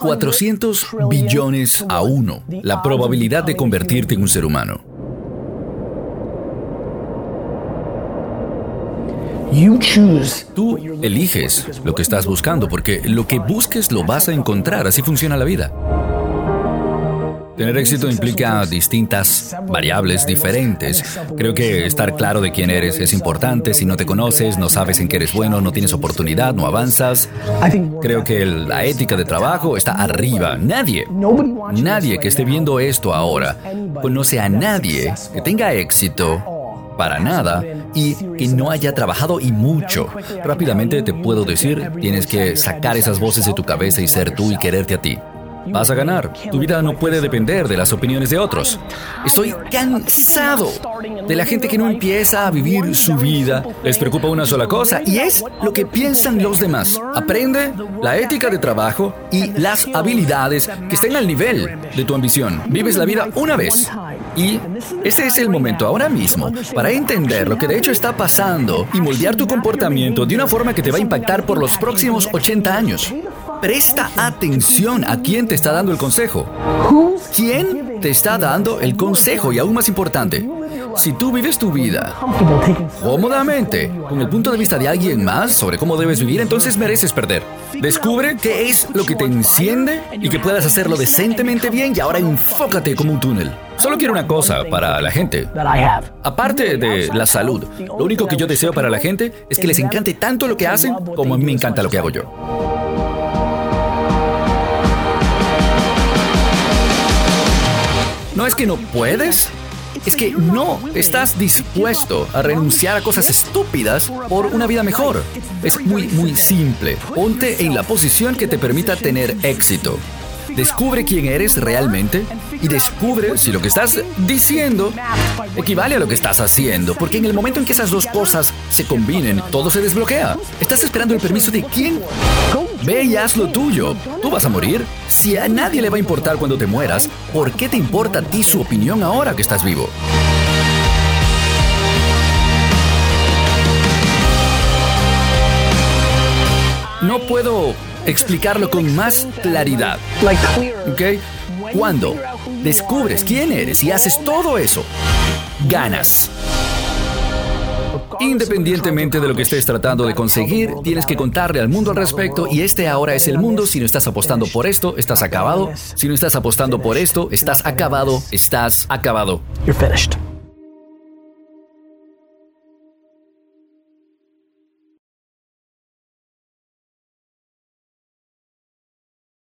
400 billones a uno, la probabilidad de convertirte en un ser humano. Tú eliges lo que estás buscando porque lo que busques lo vas a encontrar, así funciona la vida. Tener éxito implica distintas variables diferentes. Creo que estar claro de quién eres es importante. Si no te conoces, no sabes en qué eres bueno, no tienes oportunidad, no avanzas. Creo que la ética de trabajo está arriba. Nadie, nadie que esté viendo esto ahora conoce a nadie que tenga éxito para nada y que no haya trabajado y mucho. Rápidamente te puedo decir, tienes que sacar esas voces de tu cabeza y ser tú y quererte a ti. Vas a ganar. Tu vida no puede depender de las opiniones de otros. Estoy cansado de la gente que no empieza a vivir su vida. Les preocupa una sola cosa y es lo que piensan los demás. Aprende la ética de trabajo y las habilidades que estén al nivel de tu ambición. Vives la vida una vez. Y ese es el momento ahora mismo para entender lo que de hecho está pasando y moldear tu comportamiento de una forma que te va a impactar por los próximos 80 años. Presta atención a quién te está dando el consejo. ¿Quién te está dando el consejo? Y aún más importante, si tú vives tu vida cómodamente, con el punto de vista de alguien más sobre cómo debes vivir, entonces mereces perder. Descubre qué es lo que te enciende y que puedas hacerlo decentemente bien y ahora enfócate como un túnel. Solo quiero una cosa para la gente. Aparte de la salud, lo único que yo deseo para la gente es que les encante tanto lo que hacen como a mí me encanta lo que hago yo. No es que no puedes, es que no estás dispuesto a renunciar a cosas estúpidas por una vida mejor. Es muy, muy simple. Ponte en la posición que te permita tener éxito. Descubre quién eres realmente y descubre si lo que estás diciendo equivale a lo que estás haciendo. Porque en el momento en que esas dos cosas se combinen, todo se desbloquea. ¿Estás esperando el permiso de quién? Ve y haz lo tuyo. Tú vas a morir. Si a nadie le va a importar cuando te mueras, ¿por qué te importa a ti su opinión ahora que estás vivo? No puedo explicarlo con más claridad. ¿Ok? Cuando descubres quién eres y haces todo eso, ganas. Independientemente de lo que estés tratando de conseguir, tienes que contarle al mundo al respecto y este ahora es el mundo. Si no estás apostando por esto, estás acabado. Si no estás apostando por esto, estás acabado, estás acabado. You're finished.